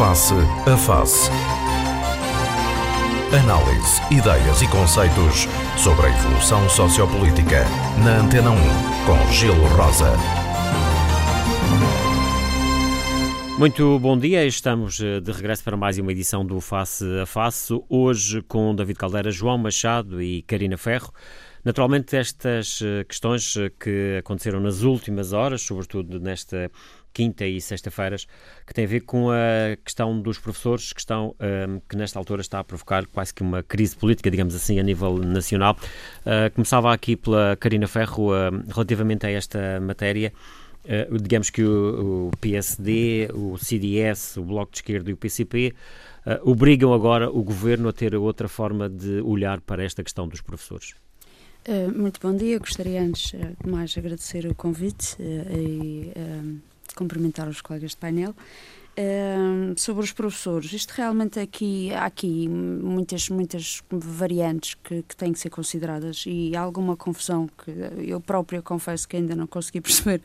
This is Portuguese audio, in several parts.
Face a Face. Análise, ideias e conceitos sobre a evolução sociopolítica. Na Antena 1, com Gelo Rosa. Muito bom dia, estamos eh, de regresso para mais uma edição do Face a Face, hoje com David Caldeira, João Machado e Karina Ferro. Naturalmente, estas eh, questões eh, que aconteceram nas últimas horas, sobretudo nesta quinta e sexta-feiras, que tem a ver com a questão dos professores, que, estão, um, que nesta altura está a provocar quase que uma crise política, digamos assim, a nível nacional. Uh, começava aqui pela Karina Ferro, uh, relativamente a esta matéria. Uh, digamos que o, o, PSD, o CDS, o Bloco de Esquerda e o PCP obrigam agora o governo a ter outra forma de olhar para esta questão dos professores. Muito bom dia. Gostaria antes de mais agradecer o convite e uh, cumprimentar os colegas de painel sobre os professores, isto realmente aqui, há aqui muitas, muitas variantes que, que têm que ser consideradas e há alguma confusão que eu própria confesso que ainda não consegui perceber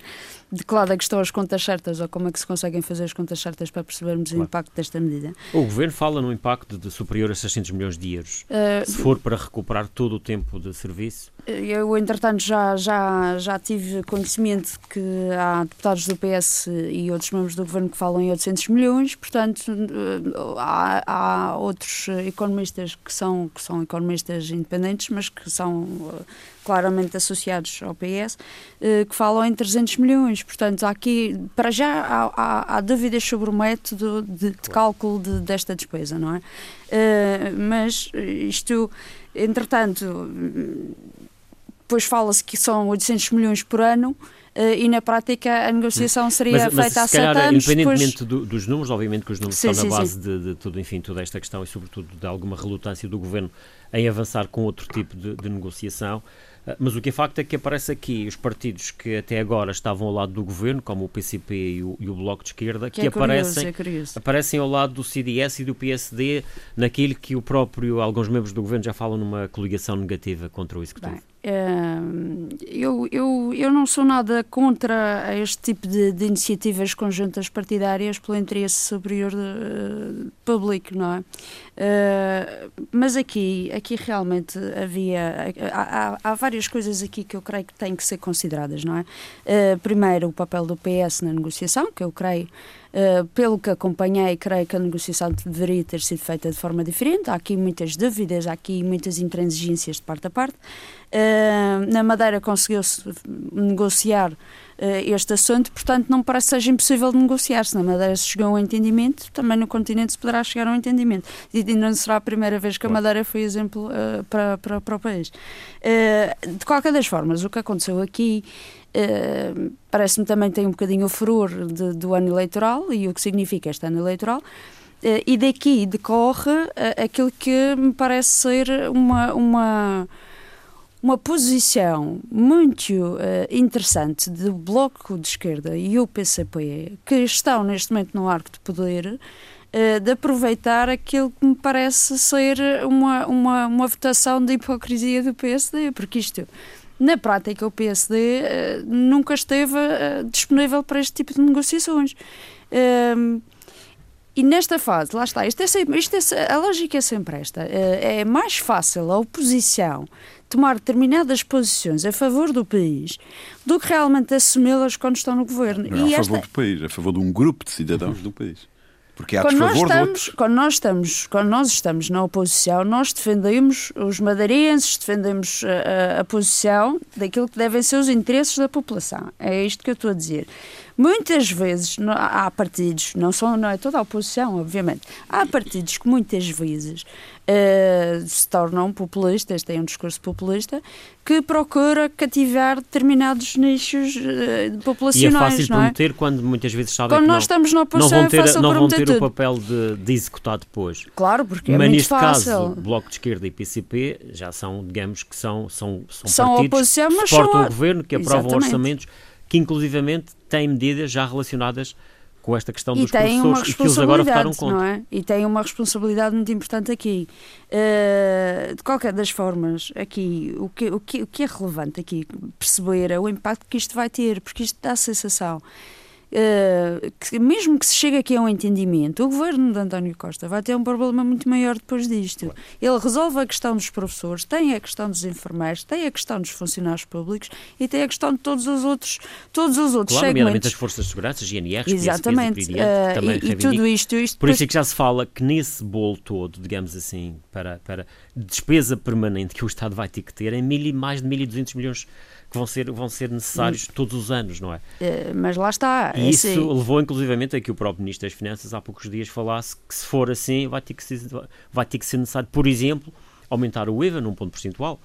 de que lado é que estão as contas certas ou como é que se conseguem fazer as contas certas para percebermos claro. o impacto desta medida. O Governo fala no impacto de superior a 600 milhões de euros. Uh, se for para recuperar todo o tempo de serviço? Eu, entretanto, já, já, já tive conhecimento que há deputados do PS e outros membros do Governo que falam em 800 milhões, portanto, eh, há, há outros economistas que são, que são economistas independentes, mas que são eh, claramente associados ao PS, eh, que falam em 300 milhões. Portanto, aqui, para já, há, há, há dúvidas sobre o método de, de cálculo de, desta despesa, não é? Mas isto, entretanto, depois fala-se que são 800 milhões por ano, Uh, e na prática a negociação seria mas, mas feita há sete anos. Independentemente depois... do, dos números, obviamente que os números sim, estão sim, na base de, de, tudo, enfim, toda esta questão e sobretudo de alguma relutância do governo em avançar com outro tipo de, de negociação. Ah, mas o que é facto é que aparece aqui os partidos que até agora estavam ao lado do governo, como o PCP e o, e o Bloco de Esquerda, que, que é aparecem, curioso, é aparecem ao lado do CDS e do PSD naquilo que o próprio, alguns membros do governo já falam numa coligação negativa contra o Executivo. Bem, eu, eu, eu não sou nada contra este tipo de, de iniciativas conjuntas partidárias pelo interesse superior uh, público, não é? Uh, mas aqui, aqui realmente havia. Há, há, várias coisas aqui que eu creio que têm que ser consideradas, não é? Uh, primeiro, o papel do PS na negociação, que eu creio Uh, pelo que acompanhei, creio que a negociação deveria ter sido feita de forma diferente. Há aqui muitas dúvidas, há aqui muitas intransigências de parte a parte. Uh, na Madeira conseguiu-se negociar este assunto, portanto, não me parece que seja impossível de negociar. Se na Madeira se chegou a um entendimento, também no continente se poderá chegar a um entendimento. E não será a primeira vez que a Madeira foi exemplo para, para, para o país. de qualquer das formas, o que aconteceu aqui Uh, Parece-me também tem um bocadinho o furor de, do ano eleitoral e o que significa este ano eleitoral. Uh, e daqui decorre uh, aquilo que me parece ser uma, uma, uma posição muito interessante do Bloco de Esquerda e o PCP, que estão neste momento no arco de poder, de aproveitar aquilo que me parece ser uma, uma, uma votação de hipocrisia do PSD, porque isto na prática, o PSD uh, eh, nunca esteve uh, disponível para este tipo de negociações. Uh, e nesta fase, lá está, isto é sempre, isto é, a lógica é sempre esta. Eh, é mais fácil a oposição tomar determinadas posições a favor do país do que realmente assumi-las quando estão no governo. Não é a favor esta... do país, a favor de um grupo de cidadãos do país. Porque há quando nós, estamos, quando, nós estamos, quando nós estamos na oposição, nós defendemos os madeirenses, defendemos a, a, a posição daquilo que devem ser os interesses da população. É isto que eu estou a dizer. Muitas vezes há partidos, não, são, não é toda a oposição, obviamente, há partidos que muitas vezes uh, se tornam populistas, têm um discurso populista, que procura cativar determinados nichos uh, populacionais. E é fácil prometer é? quando muitas vezes sabem quando que nós estamos na oposição, não vão ter, é não vão ter o papel de, de, executar depois. Claro, porque é Mas muito fácil. caso, Bloco de Esquerda e PCP já são, digamos que são, são, são, são partidos que suportam são... o governo, que aprovam Exatamente. orçamentos que inclusivamente têm medidas já relacionadas com esta questão dos e tem professores uma e que eles agora votaram contra. Não é? E tem uma responsabilidade muito importante aqui. Uh, de qualquer das formas, aqui, o que, o, que, o que é relevante aqui perceber é o impacto que isto vai ter, porque isto dá a sensação Uh, que, mesmo que se chegue aqui a um entendimento, o governo de António Costa vai ter um problema muito maior depois disto. Ele resolve a questão dos professores, tem a questão dos enfermeiros, tem a questão dos funcionários públicos e tem a questão de todos os outros, todos os outros claro, segmentos. as forças de segurança, GNR, Exatamente. PSPs e, uh, e, e tudo isto, isto Por isso é que já se fala que nesse bolo todo, digamos assim, para, para despesa permanente que o Estado vai ter que ter, é mil, mais de 1.200 milhões que vão ser, vão ser necessários hum. todos os anos, não é? Uh, mas lá está. E isso levou inclusivamente a que o próprio Ministro das Finanças há poucos dias falasse que se for assim vai ter que ser, vai ter que ser necessário, por exemplo, aumentar o IVA num ponto percentual.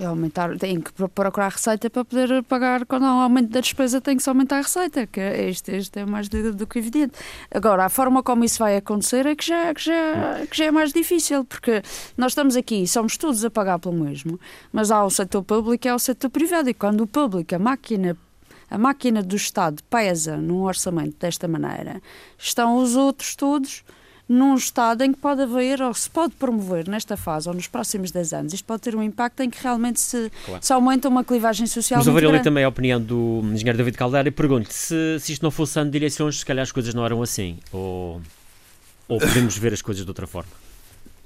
É aumentar, tem que procurar receita para poder pagar. Quando há um aumento da despesa, tem que se aumentar a receita, que este, este é mais do, do, que evidente. Agora, a forma como isso vai acontecer é que já, que, já, que já é mais difícil, porque nós estamos aqui, somos todos a pagar pelo mesmo, mas há o setor público e há o setor privado, e quando o público, a máquina a máquina do Estado pesa num orçamento desta maneira, estão os outros todos num estado em que pode haver ou se pode promover nesta fase ou nos próximos 10 anos, isto pode ter um impacto em que realmente se, claro. se aumenta uma clivagem social. Mas ouvir ali também a opinião do engenheiro David Caldeira e pergunto-lhe se, se isto não fosse ano de direções, se calhar as coisas não eram assim, ou, ou podemos ver as coisas de outra forma?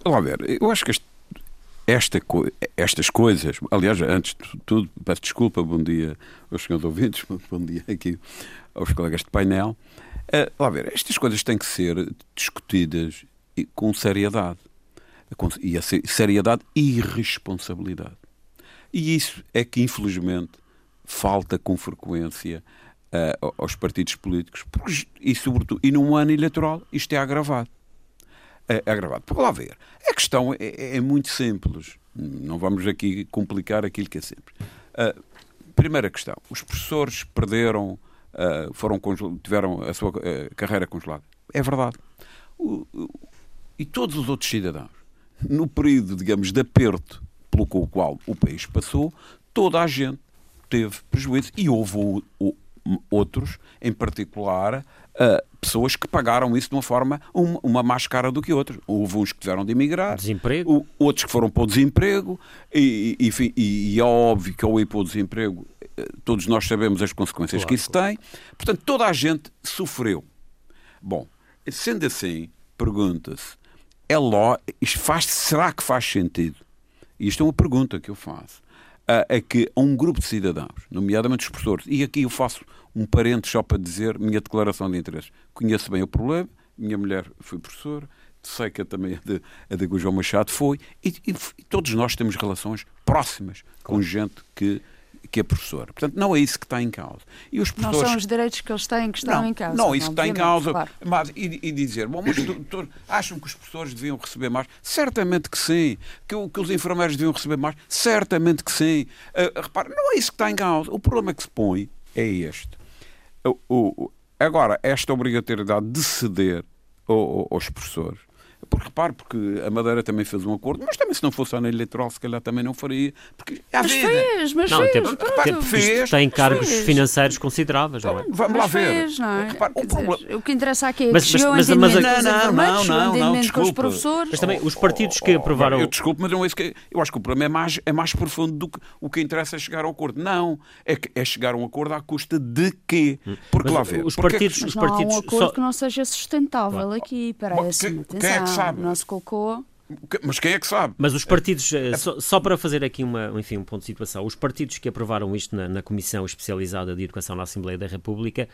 Vamos ver, eu acho que este, esta, estas coisas, aliás, antes de tudo, peço desculpa, bom dia aos senhores ouvintes, bom dia aqui aos colegas de painel. Uh, lá ver, estas coisas têm que ser discutidas com seriedade. E a seriedade e responsabilidade. E isso é que, infelizmente, falta com frequência uh, aos partidos políticos. E, sobretudo, e num ano eleitoral, isto é agravado. É, é agravado. Por lá ver, a questão é, é, muito simples. Não vamos aqui complicar aquilo que é simples. Uh, primeira questão: os professores perderam uh, foram tiveram a sua uh, carreira congelada. É verdade. O, o, e todos os outros cidadãos, no período, digamos, de aperto pelo qual o país passou, toda a gente teve prejuízo. E houve o, outros, em particular, uh, pessoas que pagaram isso de uma forma uma, uma mais cara do que outros. Houve uns que tiveram de emigrar, desemprego. outros que foram para o desemprego, e, e, e, e é óbvio que ao ir para o desemprego todos nós sabemos as consequências claro. que isso tem. Portanto, toda a gente sofreu. Bom, sendo assim, pergunta-se, é ló, faz, será que faz sentido? Isto é uma pergunta que eu faço. É que um grupo de cidadãos, nomeadamente os professores, e aqui eu faço um parente só para dizer minha declaração de interesses. Conheço bem o problema, minha mulher foi professora, sei que também a de, a de João Machado foi, e, e, e, todos nós temos relações próximas com gente que que é professor. Portanto, não é isso que está em causa. E os professores... Não são os direitos que eles têm que estão não, em causa. Não, isso que está em causa. Claro. Mas, e, e, dizer, bom, mas tu, acham que os professores deviam receber mais? Certamente que sim. Que, que os enfermeiros deviam receber mais? Certamente que sim. Uh, repare, não é isso que está em causa. O problema que se põe é este. O, o, agora, esta obrigatoriedade de ceder aos professores porque repare, porque a Madeira também fez um acordo, mas também se não fosse ano eleitoral, se calhar também não faria. Porque há mas vida. fez, mas não, fez. Tem, repare, fez tem cargos fez. financeiros consideráveis, não é? Vamos mas lá ver. Fez, não é? repare, o, problema... o, que interessa aqui é mas, que mas, mas, mas, mas, não, não, não, não, desculpa. com os professores. Mas também os partidos que aprovaram... Eu desculpe, mas não é isso que... Eu acho que o problema é mais, é mais profundo do que o que interessa é chegar ao acordo. Não, é, que, é chegar a um acordo à custa de quê? Porque lá ver. Os partidos... Mas não há um acordo que não seja sustentável aqui, parece-me. Quem é que sabe? Não se colocou mas quem é que sabe? Mas os partidos, é... só, só, para fazer aqui uma, enfim, um ponto de situação, os partidos que aprovaram isto na, na, Comissão Especializada de Educação na Assembleia da República,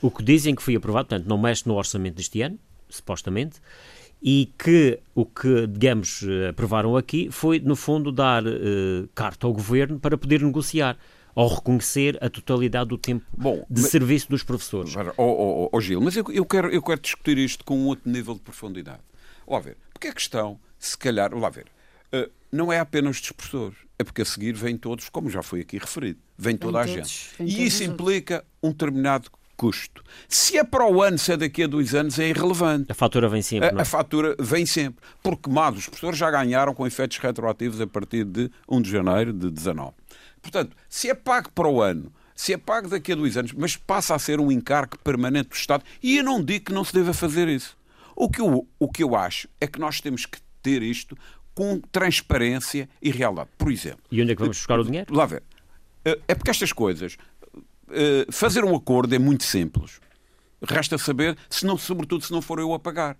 o que dizem que foi aprovado, portanto, não mexe no orçamento deste ano, supostamente, e que o que, digamos, aprovaram aqui foi, no fundo, dar uh, carta ao governo para poder negociar ou reconhecer a totalidade do tempo Bom, de mas, serviço dos professores. Ó oh, oh, oh, Gil, mas eu, eu, quero, eu quero discutir isto com um outro nível de profundidade. Ó ver, porque a questão, se calhar, lá ver, uh, não é apenas dos professores, é porque a seguir vêm todos, como já foi aqui referido, vem toda vem a todos, gente. E isso implica um determinado custo. Se é para o ano, se é daqui a dois anos, é irrelevante. A fatura vem sempre. A, é? a fatura vem sempre. Porque, mas, os professores já ganharam com efeitos retroativos a partir de 1 de janeiro de 19. Portanto, se é pago para o ano, se é pago daqui a dois anos, mas passa a ser um encargo permanente do Estado, e eu não digo que não se deva fazer isso. O que, eu, o que eu acho é que nós temos que ter isto com transparência e realidade. Por exemplo. E onde é que vamos buscar o dinheiro? Lá ver. Eh, é porque estas coisas. Eh, fazer um acordo é muito simples. resta saber, se não, sobretudo se não for eu a pagar.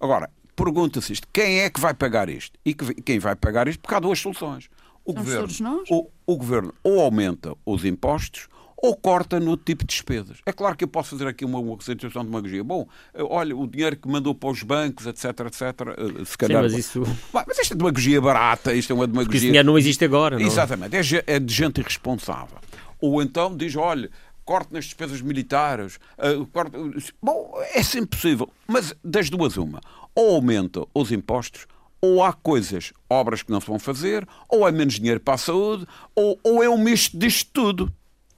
Agora, pergunta-se isto: quem é que vai pagar isto? E que, quem vai pagar isto? Porque há duas soluções. O governo, o, o governo ou aumenta os impostos ou corta no tipo de despesas. É claro que eu posso fazer aqui uma, uma representação de demagogia. Bom, olha, o dinheiro que mandou para os bancos, etc, etc, eh, se calhar... Sim, mas isso... Mas isto é demagogia barata, isto é uma demagogia... Porque esse dinheiro não existe agora, não? Exatamente, é, é de gente irresponsável. Ou então diz, olha, corte nas despesas militares. Uh, corte... Bom, é sempre possível. Mas das duas, uma. Ou aumenta os impostos, ou há coisas, obras que não se vão fazer, ou há menos dinheiro para a saúde, ou, ou é um misto disto tudo.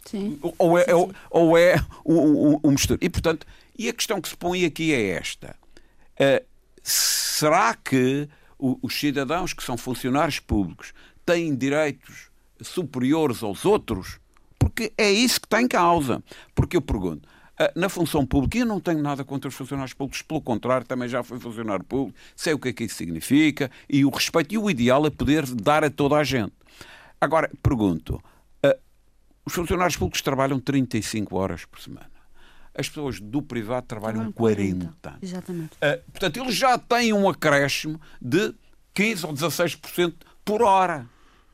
Sim. Ou é, sim, sim. Ou, é um, um, um mistura. E, portanto, e a questão que se põe aqui é esta. Uh, será que os cidadãos que são funcionários públicos têm direitos superiores aos outros? Porque é isso que está em causa. Porque eu pergunto, ah, na função pública, eu não tenho nada contra os funcionários públicos, pelo contrário, também já fui funcionário público, sei o que é que isso significa, e o respeito e o ideal é poder dar a toda a gente. Agora, pergunto, os funcionários públicos trabalham 35 horas por semana. As pessoas do privado trabalham 40. 40. Exatamente. Uh, portanto, eles já têm um acréscimo de 15 ou 16% por hora.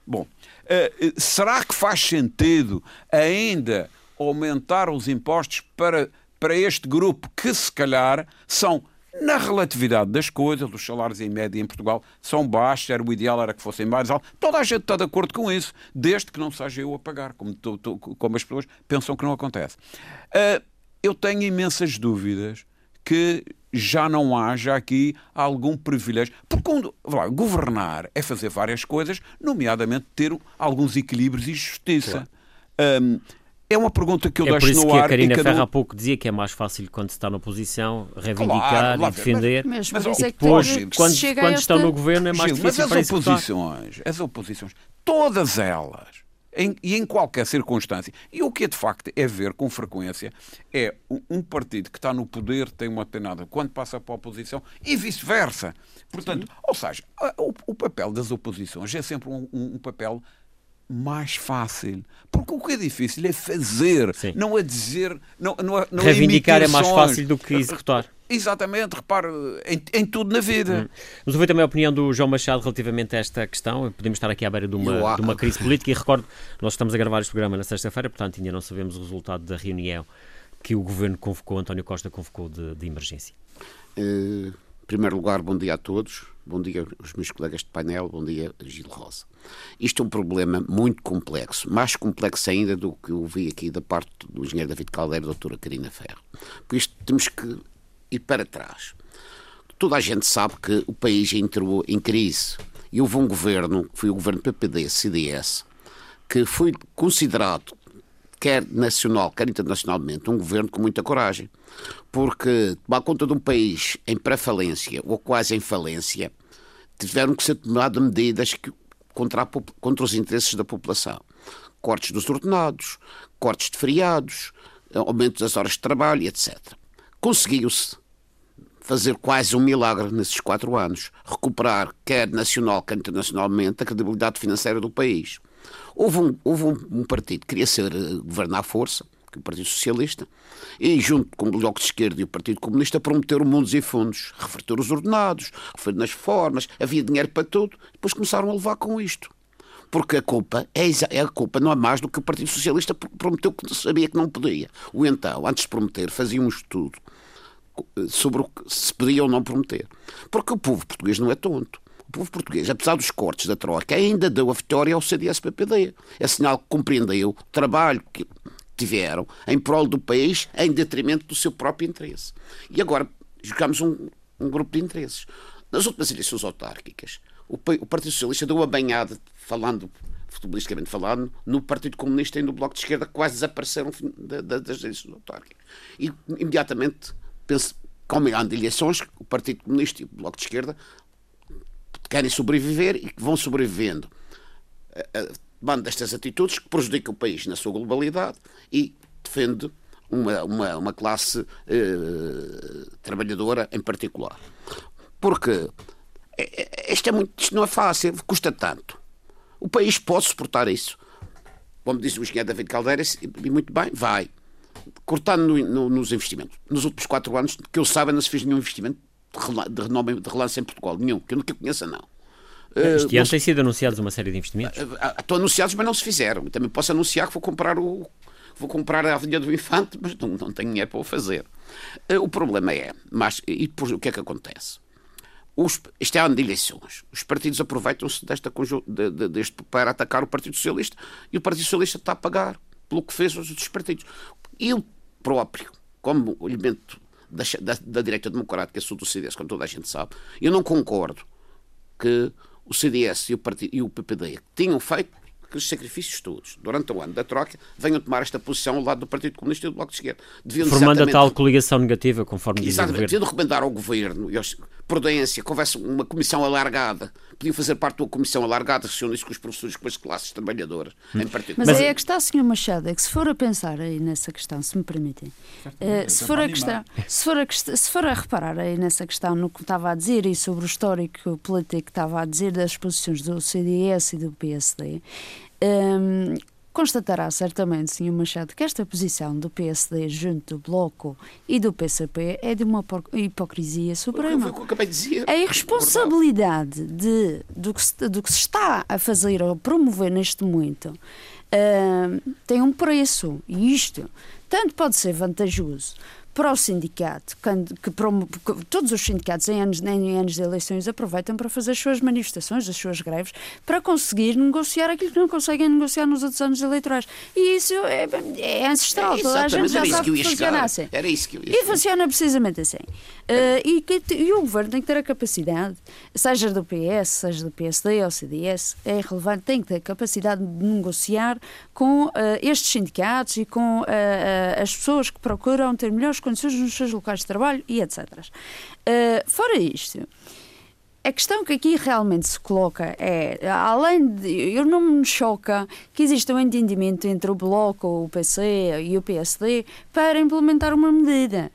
Bom, uh, será que faz sentido ainda aumentar os impostos para, para este grupo que, se calhar, são, na relatividade das coisas, os salários em média em Portugal são baixos, era o ideal era que fossem mais altos. Toda a gente está de acordo com isso, desde que não seja eu a pagar, como, como as pessoas pensam que não acontece. Uh, eu tenho imensas dúvidas que já não haja aqui algum privilégio. Porque lá, governar é fazer várias coisas, nomeadamente ter alguns equilíbrios e justiça. Claro. Um, é uma pergunta que eu é deixo no ar. Por isso que a Karina Ferro um... há pouco dizia que é mais fácil quando se está na oposição reivindicar claro, e defender. Mas, mas, mas é depois, quando, quando estão no governo, é mais Gil, difícil mas as oposições, as oposições, todas elas, em, e em qualquer circunstância. E o que é de facto é ver com frequência é um partido que está no poder tem uma determinada quando passa para a oposição e vice-versa. Portanto, Sim. ou seja, o, o, papel das oposições é sempre um, um, um papel mais fácil. Porque o que é difícil é fazer, Sim. não é dizer. Não, não, é, não é Reivindicar é, é mais fácil do que executar. Exatamente, repare, em, em tudo na vida. Hum. Mas ouvir também a opinião do João Machado relativamente a esta questão. Podemos estar aqui à beira de uma, de uma crise política e recordo, nós estamos a gravar este programa na sexta-feira, portanto ainda não sabemos o resultado da reunião que o Governo convocou, António Costa convocou de, de emergência. Uh, primeiro lugar, bom dia a todos. Bom dia aos meus colegas de painel, bom dia Gil Rosa. Isto é um problema muito complexo, mais complexo ainda do que eu vi aqui da parte do engenheiro David Caldeira e da doutora Karina Ferro. Por isto temos que ir para trás. Toda a gente sabe que o país entrou em crise e houve um governo, que foi o governo PPD-CDS, que foi considerado, quer nacional, quer internacionalmente, um governo com muita coragem porque tomar conta de um país em pré-falência ou quase em falência, tiveram que ser tomadas medidas que, contra, a, contra os interesses da população. Cortes dos ordenados, cortes de feriados, aumento das horas de trabalho, etc. Conseguiu-se fazer quase um milagre nesses quatro anos, recuperar, quer nacional, quer internacionalmente, a credibilidade financeira do país. Houve um, houve um, partido que queria ser uh, governar à força, que é o Partido Socialista, e junto com o Bloco de Esquerda e o Partido Comunista prometeram mundos e fundos, reverter os ordenados, referir nas formas, havia dinheiro para tudo, depois começaram a levar com isto. Porque a culpa é, é a culpa não é mais do que o Partido Socialista prometeu que sabia que não podia. Ou então, antes de prometer, fazia um estudo sobre o que se podia ou não prometer. Porque o povo português não é tonto. Povo português, apesar dos cortes da Troika, ainda deu a vitória ao CDS-PPD. É sinal que compreendeu o trabalho que tiveram em prol do país em detrimento do seu próprio interesse. E agora jogamos um, um grupo de interesses. Nas últimas eleições autárquicas, o, o Partido Socialista deu uma banhada, falando futebolisticamente falando, no Partido Comunista e no Bloco de Esquerda quase desapareceram das eleições autárquicas. E imediatamente, penso, como eleições, o Partido Comunista e o Bloco de Esquerda querem sobreviver e vão sobrevivendo tomando destas atitudes que prejudicam o país na sua globalidade e defende uma, uma, uma classe eh, trabalhadora em particular. Porque isto, é muito, isto não é fácil, custa tanto. O país pode suportar isso. Como diz o engenheiro David Caldeira, e muito bem, vai. cortando no, no, nos investimentos. Nos últimos quatro anos, que eu saiba, não se fez nenhum investimento de, renome, de relance em Portugal. Nenhum, que eu nunca conheça, não. Este ano têm sido anunciados uma série de investimentos? Estão anunciados, mas não se fizeram. Também posso anunciar que vou comprar o, vou comprar a Avenida do Infante, mas não, não tenho dinheiro para o fazer. O problema é, mas e depois o que é que acontece? Os, este é ano de eleições. Os partidos aproveitam-se desta, de, de, deste para atacar o Partido Socialista e o Partido Socialista está a pagar pelo que fez os outros partidos. Eu próprio, como elemento da, da, da direita democrática, sou do CDS, como toda a gente sabe, eu não concordo que o CDS e o, partido, e o PPD tinham feito aqueles sacrifícios todos, durante o ano da troca, venham tomar esta posição ao lado do Partido Comunista e do Bloco de Esquerda. Deviam Formando a tal coligação negativa, conforme diz o Governo. Deviam recomendar ao Governo, e aos, prudência, que houvesse uma comissão alargada, podiam fazer parte de uma comissão alargada, se unisse com os professores, com as classes trabalhadoras, em partido. Mas, aí é que está, Sr. Machado, é que se for a pensar aí nessa questão, se me permitem, uh, se, for a questão, se, for a se for a reparar aí nessa questão, no que estava a dizer e sobre o histórico político que estava a dizer das posições do CDS e do PSD, um, constatará certamente, Sr. Machado, que esta posição do PSD junto do Bloco e do PCP é de uma hipocrisia suprema. O que eu dizer. A irresponsabilidade de, do, que se, do que se está a fazer ou a promover neste momento uh, tem um preço. E isto tanto pode ser vantajoso para o sindicato, que, que, todos os sindicatos em anos, em anos de eleições aproveitam para fazer as suas manifestações, as suas greves, para conseguir negociar aquilo que não conseguem negociar nos outros anos eleitorais. E isso é, é ancestral, é, toda a gente já sabe que funciona assim. Era isso que eu ia E funciona precisamente assim. Uh, e, que, e, o governo tem que ter a capacidade, seja do PS, seja do PSD ou CDS, é relevante, tem que ter a capacidade de negociar com uh, estes sindicatos e com uh, as pessoas que procuram ter melhores condições nos seus locais de trabalho e etc. fora isto, a questão que aqui realmente se coloca é, além de. Eu não me choca que exista um entendimento entre o Bloco, o PC e o PSD para implementar uma medida.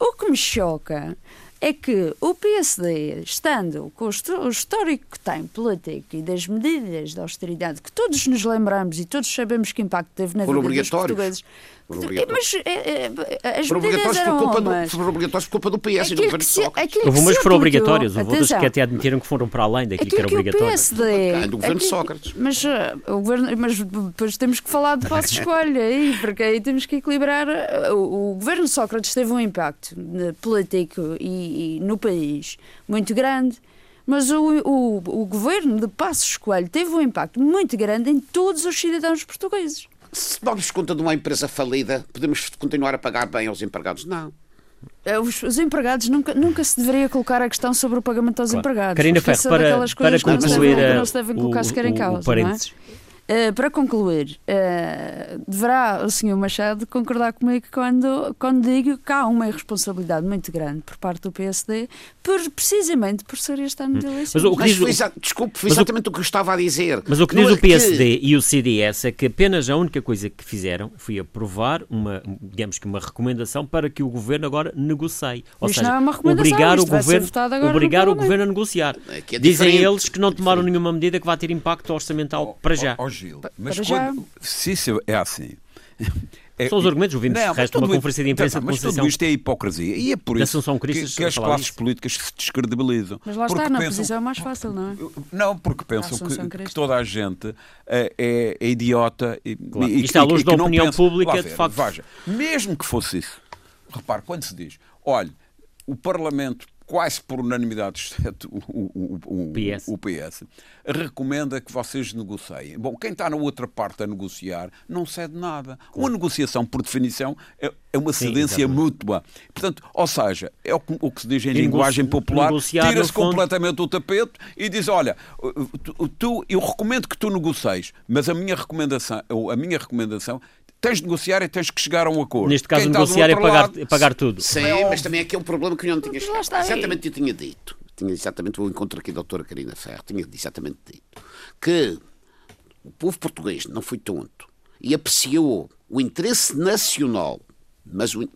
O que me choca é que o PSD, estando com o histórico que tem político e das medidas de austeridade que todos nos lembramos e todos sabemos que impacto teve na vida dos portugueses, mas é, é, as medidas eram por culpa do, foram obrigatórios por culpa do PS e do governo Sócrates. Houve umas que foram obrigatórias, houve outras que até admitiram que foram para além daquilo que era obrigatório. PSD, ah, do governo de Sócrates. Mas, uh, o governo, mas depois temos que falar de vossa escolha, aí, porque aí temos que equilibrar. Uh, o, o governo Sócrates teve um impacto político e, e no país muito grande. Mas o, o, o governo de Passos Coelho teve um impacto muito grande em todos os cidadãos portugueses se damos conta de uma empresa falida, podemos continuar a pagar bem aos empregados? Não. É, os, os, empregados nunca, nunca se deveria colocar a questão sobre o pagamento aos claro. empregados. Karina Ferro, para, para concluir que não se devem colocar sequer em causa. O parênteses. Não é? Uh, para concluir, uh, deverá o Sr. Machado concordar comigo quando, quando digo que há uma irresponsabilidade muito grande por parte do PSD, por, precisamente por ser este ano de hum. eleições. Mas o que diz, mas foi, desculpe, foi exatamente o, o, que eu estava a dizer. Mas o que diz o PSD que... e o CDS é que apenas a única coisa que fizeram foi aprovar uma, digamos que uma recomendação para que o governo agora negocie. Ou isto seja, não é uma obrigar o governo, obrigar o governo a negociar. É é Dizem eles que não tomaram nenhuma medida que vá ter impacto orçamental para já. Oh, Gil, mas quando, se isso é assim. É, São os argumentos, ouvimos não, resto uma conferência de imprensa mas de tudo isto é hipocrisia. E é por isso que, que, as classes políticas se descredibilizam. Mas lá está, na pensam, posição é mais fácil, não é? Não, porque pensam que, que, toda a gente é, é, é idiota e, claro. e, Isto à luz da opinião pensa, pública, de facto. Veja, mesmo que fosse isso, repare, quando se diz, olha, o Parlamento quase por unanimidade, exceto o, o, o, PS. o, PS. recomenda que vocês negociem. Bom, quem está na outra parte a negociar não cede nada. Uma negociação, por definição, é, é uma cedência Sim, mútua. Portanto, ou seja, é o que, que se diz em e linguagem popular, tira-se completamente o tapete e diz, olha, tu, tu, eu recomendo que tu negocies, mas a minha recomendação, a minha recomendação tens de negociar e tens que chegar a um acordo. Neste caso, Quem negociar é pagar, lado, é pagar tudo. Sim, é mas também é um problema que eu não tinha chegado. Exatamente, eu tinha dito. Tinha exatamente o encontro aqui da doutora Karina Ferro. Tinha exatamente dito que o povo português não foi tonto e apreciou o interesse nacional, mas o,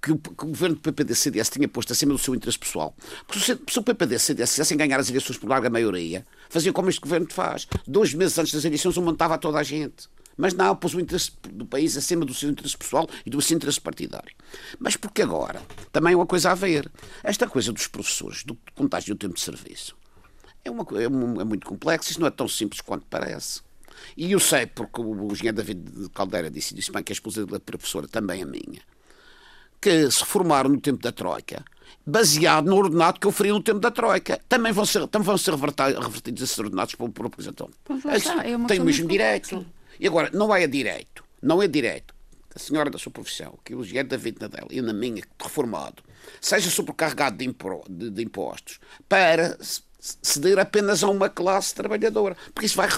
que, o, que o governo do PPD-CDS tinha posto acima do seu interesse pessoal. Porque se, se o PPD-CDS quisessem ganhar as eleições por larga maioria, faziam como este governo faz. Dois meses antes das eleições, um montava toda a gente Mas não, pôs o interesse do país acima do seu interesse pessoal e do seu interesse partidário. Mas porque agora também é uma coisa a ver. Esta coisa dos professores, do contágio do tempo de serviço, é, uma, é, é muito complexo, isso não é tão simples quanto parece. E eu sei, porque o engenheiro David Caldeira disse, disse bem que a esposa da professora também é minha, que se formaram no tempo da Troika, baseado no ordenado que eu faria no tempo da Troika. Também vão ser, também vão ser revertidos esses ordenados pelo representante. É Tem o mesmo direito. E agora, não é direito, não é direito a senhora da sua profissão, que o engenheiro David Nadella e na minha, reformado, seja sobrecarregado de, de, de impostos para ceder apenas a uma classe trabalhadora. Porque isso vai.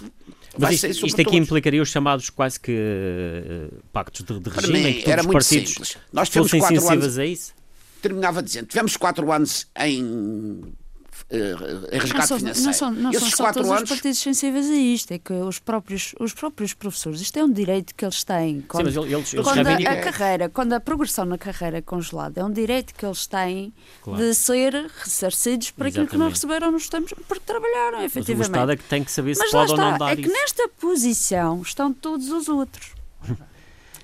vai isto, isto aqui implicaria os chamados quase que uh, pactos de, de regime mim, em que era muito simples. Nós tivemos quatro anos, a isso? Terminava dizendo, tivemos quatro anos em uh, resgate não são, financeiro. Não são, não Esses são só quatro todos anos... os partidos sensíveis a isto, é que os próprios, os próprios professores, isto é um direito que eles têm. Quando, Sim, mas eles, eles quando a, carreira, quando a progressão na carreira é congelada, é um direito que eles têm Claro. de ser ressarcidos por aquilo que não receberam nos tempos, porque trabalharam, Mas o efetivamente. Estado é que tem que saber se Mas lá pode ou não está, dar é que isso. nesta posição estão todos os outros.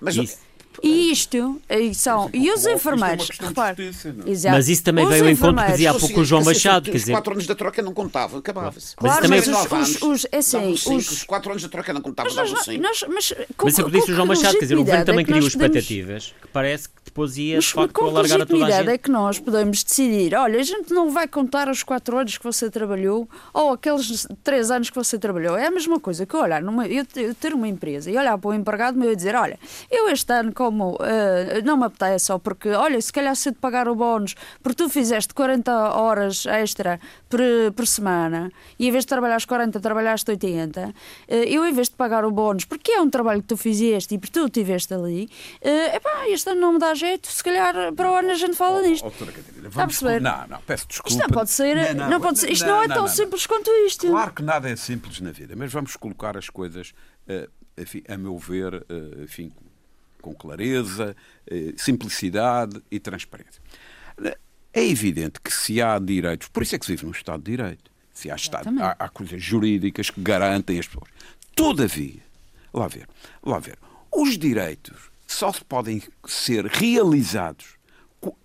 Mas, Isso. E isto, e são, e os é enfermeiros, repare, é? exato. Mas isso também Os veio ao encontro que dizia há pouco o João Machado, os quer dizer, quatro anos da troca não contavam, acabava-se. Mas Claro, também- mas os, Nove anos, os, os, é assim, cinco, os, os quatro anos da troca não contavam, Mas, nós, davam nós, mas, com, Mas é o que disse o João Machado, quer dizer, o governo também é que criou expectativas que parece que depois ia, Mas de facto, com alargar a toda a legitimidade é gente. que nós podemos decidir, olha, a gente não vai contar os quatro anos que você trabalhou ou aqueles três anos que você trabalhou. É a mesma coisa que eu olhar, numa, eu, eu ter uma empresa e olhar para o empregado meu e dizer, olha, eu este ano como eh, não me apetece só porque, olha, se calhar se te pagar o bónus porque tu fizeste 40 horas extra por, por semana e em vez de trabalhares 40, trabalhaste 80, eh, eu em vez de pagar o bónus porque é um trabalho que tu fizeste e porque tu estiveste ali, é epá, este ano não me dá jeito, se calhar para o ano a gente fala nisto. Oh, doutora Catarina, Está a vamos perceber? Não, não, peço desculpa. Isto não pode ser, não, pode ser, isto não, é tão simples quanto isto. Claro que nada é simples na vida, mas vamos colocar as coisas, eh, enfim, a meu ver, eh, enfim, com clareza, eh, simplicidade e transparência. É evidente que se há direitos, por isso é que se vive num Estado de Direito, se há, estado, há, há coisas jurídicas que garantem as pessoas. Todavia, lá ver, lá ver, os direitos só se podem ser realizados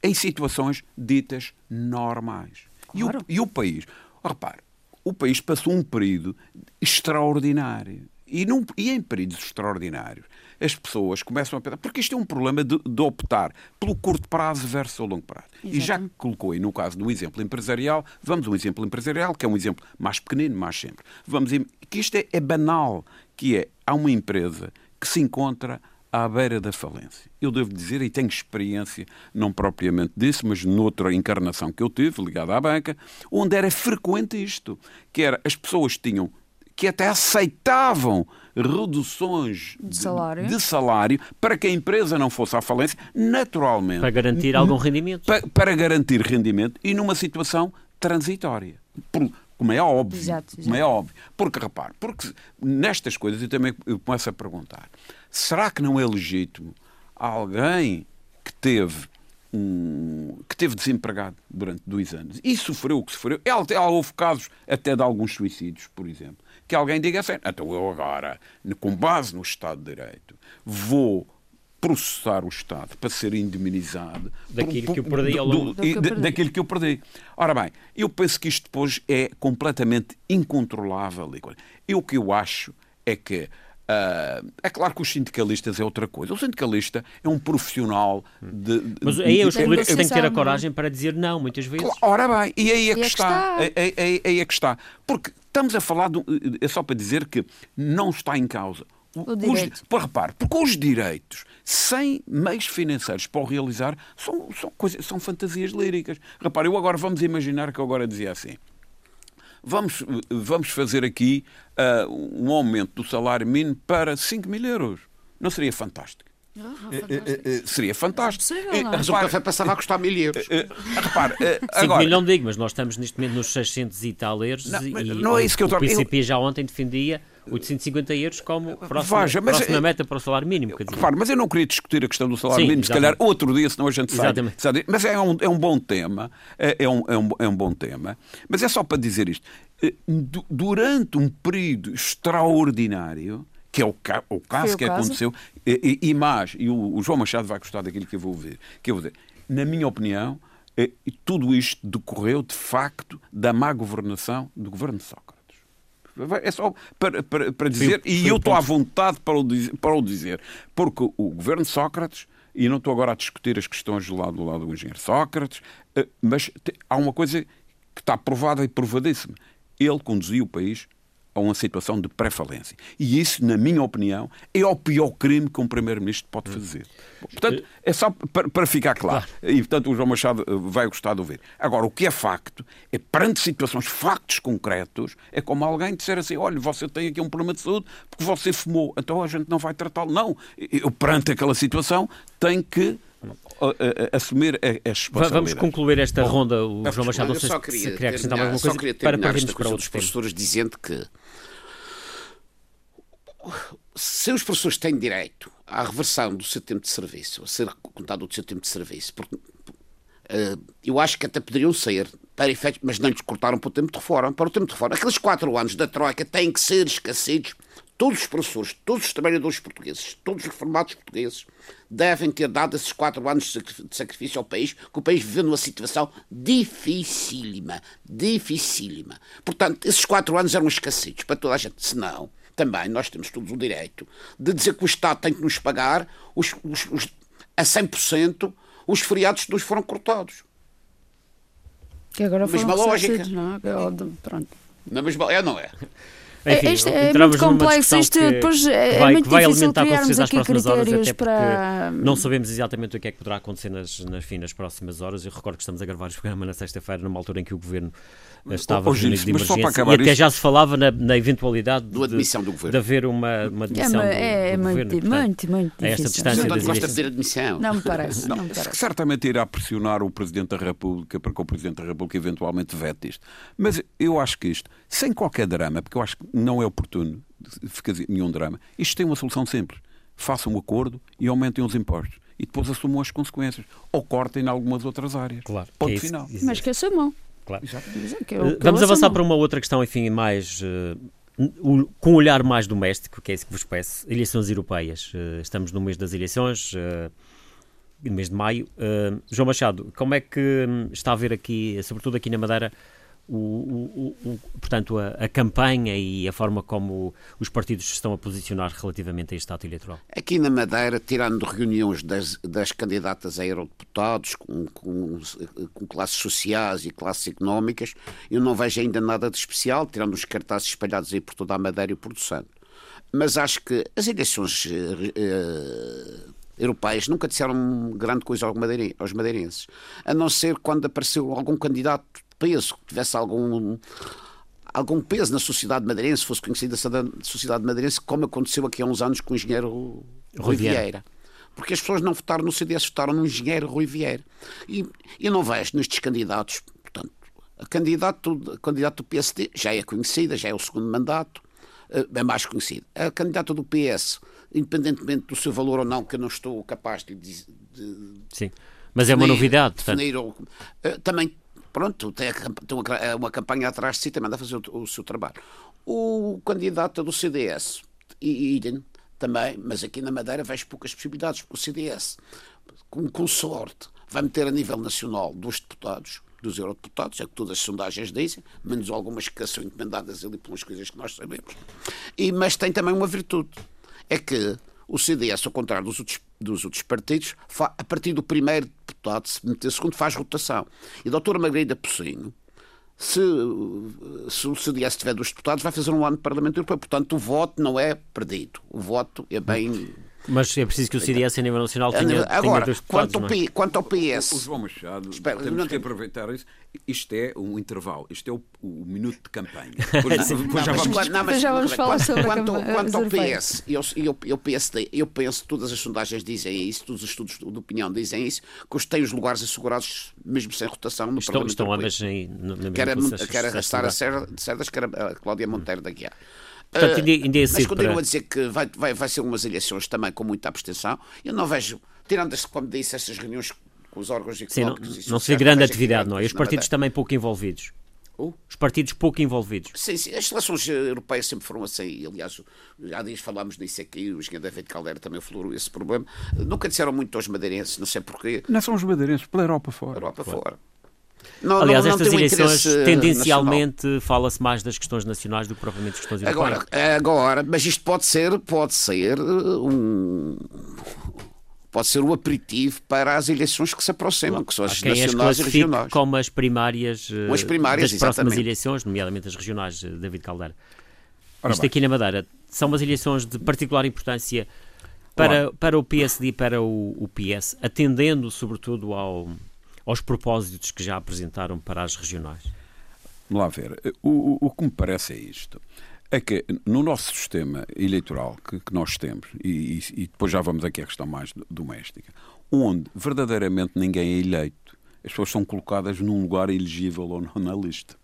em situações ditas normais. E, o, Claro. e o país, repare, o país passou um período extraordinário. E, num- e em períodos extraordinários, as pessoas começam a pensar, porque isto é um problema de, de optar pelo curto prazo versus o longo prazo. E já que colocou aí no caso do exemplo empresarial, vamos a um exemplo empresarial, que é um exemplo mais pequenino, mais sempre. Vamos que isto é, é banal, que é, há uma empresa que se encontra à beira da falência. Eu devo dizer, e tenho experiência, não propriamente disso, mas noutra encarnação que eu tive, ligada à banca, onde era frequente isto, que era, as pessoas tinham que até aceitavam reduções De salário. de salário para que a empresa não fosse à falência, naturalmente. Para garantir algum rendimento. Pa- para garantir rendimento e numa situação transitória. Por- como é óbvio. Exato, Como é exato. óbvio. Porque, repare, porque nestas coisas eu também eu começo a perguntar: será que não é legítimo alguém que teve. um- que teve desempregado durante dois anos e sofreu o que sofreu. É, Até houve casos até de alguns suicídios, por exemplo, que alguém diga assim: então eu agora, com base no Estado de Direito, vou processar o Estado para ser indemnizado Daquilo por- que eu perdi ao do- longo- Do da- perdi. daquilo que eu perdi. Ora bem, eu penso que isto depois é completamente incontrolável. Eu o que eu acho é que ah, é claro que os sindicalistas é outra coisa. O sindicalista é um profissional de. de- Mas aí os Tem políticos têm que ter a é? coragem para dizer não, muitas vezes. Ora bem, e aí é que, E é que está. está. É, é- é- aí é que está. Porque estamos a falar, de, um- é só para dizer que não está em causa. O os- direito. Por repare, porque os direitos, sem meios financeiros para o realizar, são, são, coisas, são fantasias líricas. Repare, eu agora vamos imaginar que eu agora dizia assim. Vamos, vamos fazer aqui ah, um aumento do salário mínimo para 5 mil euros. Não seria fantástico? Eh, eh, eh, seria fantástico. possível, Eh, não é? Mas o café passava a custar mil euros. repare, eh, 5 agora, mil não digo, mas nós estamos neste momento nos 600 e tal euros Não, e, não é isso que eu o PCP já ontem defendia 850 euros como próxima, Veja, mas próxima é- meta para o salário mínimo. Quer dizer, mas eu não queria discutir a questão do salário Sim, mínimo, se calhar exatamente. outro dia, senão a gente sai. Exatamente. sabe? Mas é um, é um bom tema, é, é um, é, um, é um bom tema, mas é só para dizer isto. Eh, du- Durante um período extraordinário, que é o, ca o caso o que caso. aconteceu, e, e, e mais, e o, o, João Machado vai gostar daquilo que eu vou ver, que eu vou dizer, na minha opinião, eh, tudo isto decorreu de facto da má governação do governo de Sócrates. É só para, para, para dizer, foi e eu estou à vontade para o, dizer, para o dizer, porque o governo Sócrates, e não estou agora a discutir as questões do lado, do lado do engenheiro Sócrates, eh, mas há uma coisa que está provada e provadíssima. Ele conduziu o país a uma situação de pré-falência. E isso, na minha opinião, é o pior crime que um Primeiro-Ministro pode fazer. Portanto, é só para, para ficar claro. E, portanto, o João Machado eh, vai gostar de ouvir. Agora, o que é facto, é perante situações, factos concretos, é como alguém disser assim, olha, você tem aqui um problema de saúde porque você fumou, então a gente não vai tratá-lo. Não. Eu, perante aquela situação, tenho que assumir a, responsabilidade. Vamos concluir esta Bom, ronda. O João Machado, não sei se queria, queria acrescentar alguma coisa para partirmos para outros professores, dizendo que se os professores têm direito à reversão do seu tempo de serviço, a ser contado do seu tempo de serviço, porque, uh, eu acho que até poderiam ser para efeitos, mas não lhes cortaram para o tempo de reforma. Para o tempo de reforma, aqueles quatro anos da Troika têm que ser esquecidos. Todos os professores, todos os trabalhadores portugueses, todos os reformados portugueses devem ter dado esses quatro anos de sacrifício ao país, que o país viveu numa situação dificílima, dificílima. Portanto, esses quatro anos eram esquecidos para toda a gente. Senão, também nós temos todos o direito de dizer que o Estado tem que nos pagar os, os, os, a 100% os feriados que nos foram cortados. Que agora mesma lógica. Não, é? pronto. Na mesma, é, não é? Enfim, isto é muito complexo, isto que, depois é, que vai, muito que vai difícil certeza as próximas horas, até para... não sabemos exatamente o que é que poderá acontecer nas, nas, enfim, nas próximas horas. Eu recordo que estamos a gravar este programa na sexta-feira, numa altura em que o Governo estava oh, reunido de emergência e até já se falava na, na eventualidade de, admissão do governo. de haver uma, uma admissão é, do, é, do muito, governo. Muito, portanto, muito, muito a esta distância não das gosta de dizer admissão. Não me parece. Não, não me parece. Certamente irá pressionar o Presidente da República para que o Presidente da República eventualmente vete isto. Mas eu acho que isto, sem qualquer drama, porque eu acho que não é oportuno ficar nenhum drama, isto tem uma solução simples. Façam um acordo e aumentem os impostos. E depois assumam as consequências. Ou cortem em algumas outras áreas. Claro. Ponto é isso, final. Isso. Mas que assumam. Claro. Que eu, que Vamos avançar para uma outra questão, enfim, mais. Uh, com um olhar mais doméstico, que é isso que vos peço. Eleições europeias. Uh, estamos no mês das eleições, uh, no mês de maio. João Machado, como é que um, está a ver aqui, sobretudo aqui na Madeira, o, o, o, portanto, a, a, campanha e a forma como os partidos estão a posicionar relativamente a este ato eleitoral? Aqui na Madeira, tirando reuniões das, das candidatas a eurodeputados com, com, com, classes sociais e classes económicas, eu não vejo ainda nada de especial, tirando os cartazes espalhados aí por toda a Madeira e por do Santo. Mas acho que as eleições uh, europeias nunca disseram grande coisa aos madeirenses, a não ser quando apareceu algum candidato peso, que tivesse algum algum peso na sociedade madeirense, fosse conhecida a sociedade madeirense, como aconteceu aqui há uns anos com o engenheiro Rui Vieira. Porque as pessoas não votaram no CDS, votaram no engenheiro Rui Vieira. E eu não vejo nestes candidatos, portanto, a candidato, a candidato do PSD já é conhecida, já é o segundo mandato, é mais conhecida. A candidata do PS, independentemente do seu valor ou não, que eu não estou capaz de. de Sim, mas é uma novidade. Definir. Eh, também pronto, tem, tem uma campanha atrás de si, também anda a fazer o, o, seu trabalho. O candidato do CDS, idem, também, mas aqui na Madeira vejo poucas possibilidades, porque o CDS, com, com sorte, vai meter a nível nacional dos deputados, dos eurodeputados, é o que todas as sondagens dizem, menos algumas que são encomendadas ali pelas coisas que nós sabemos. E, mas tem também uma virtude, é que o CDS, ao contrário dos outros, dos outros partidos, a partir do primeiro deputado, se meter segundo, faz rotação. E a doutora Margarida Pocinho, se, se o CDS tiver dos deputados, vai fazer um ano de Parlamento Europeu. Portanto, o voto não é perdido. O voto é bem mas é preciso que o CDS a nível nacional tenha, Agora, tenha quanto, ao, P, quanto ao PS... O João Machado, Espera, temos não... que aproveitar isso. Isto é um intervalo, isto é o, o minuto de campanha. Depois, depois já, vamos, não, mas, já vamos falar sobre quanto, a Quanto ao PS, eu, eu, eu, PSD, eu penso, todas as sondagens dizem isso, todos os estudos de opinião dizem isso, que os têm os lugares assegurados, mesmo sem rotação, no estão, Parlamento Estão ambas em, na quer, quer arrastar a Cerdas, quer a Cláudia Monteiro da Guiar. Portanto, ainda, ainda é mas continuo para... a dizer que vai, vai, vai ser umas eleições também com muita abstenção. Eu não vejo, tirando, como disse, estas reuniões com os órgãos Sim, não, não se vê grande atividade, não é? E os partidos também pouco envolvidos. Uh. Os partidos pouco envolvidos. Sim, sim, as seleções europeias sempre foram assim. Aliás, há dias falámos nisso aqui, o engenheiro David Caldeira também falou esse problema. Nunca disseram muito aos madeirenses, não sei porquê. Não são os madeirenses, pela Europa fora. Europa fora. fora. Não, Aliás, não, não estas eleições, um tendencialmente, fala-se mais das questões nacionais do que propriamente das questões europeias. Agora, agora, mas isto pode ser, pode ser um, pode ser o aperitivo para as eleições que se aproximam, que são as quem nacionais as e regionais. Como as primárias, as primárias das exatamente. próximas eleições, nomeadamente as regionais, eh, David Caldeira. Ora Isto bem. aqui na Madeira são umas eleições de particular importância para, para o PSD e para o, o PS, atendendo sobretudo ao, aos propósitos que já apresentaram para as regionais? Vamos lá ver. O, o, o que me parece é isto é que no nosso sistema eleitoral que, que nós temos, e, e, e, depois já vamos aqui à questão mais doméstica, onde verdadeiramente ninguém é eleito, as pessoas são colocadas num lugar elegível ou não na lista.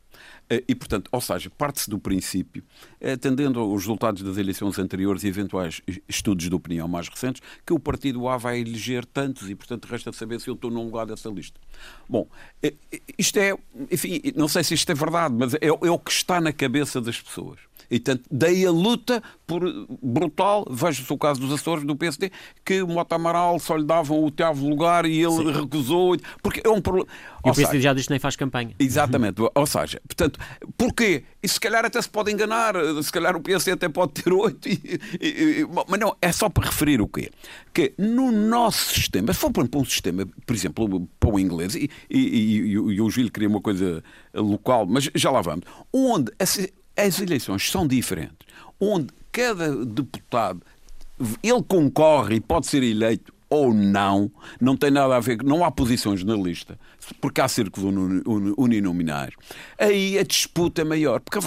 Eh, e, portanto, ou seja, parte-se do princípio, atendendo aos resultados das eleições anteriores e eventuais estudos de opinião mais recentes, que o partido A vai eleger tantos e, portanto, resta saber se eu estou num lugar dessa lista. Bom, eh, isto é, enfim, não sei se isto é verdade, mas é, é o que está na cabeça das pessoas. E, portanto, daí a luta por brutal, veja-se o caso dos Açores, do PSD, que o Mota Amaral só lhe davam o oitavo lugar e ele Sim. recusou, porque é um problema... E o PSD já diz que nem faz campanha. Exatamente, ou seja, portanto, porquê? E se calhar até se pode enganar, se calhar o PSD até pode ter oito, e, e, e, mas não, é só para referir o quê? Que no nosso sistema, se for para um sistema, por exemplo, para o inglês, e, e, e o Gil queria uma coisa local, mas já lá vamos, onde as eleições são diferentes, onde cada deputado ele concorre e pode ser eleito ou não, não tem nada a ver, não há posições na lista, porque há círculos uninominais. Aí a disputa é maior, porque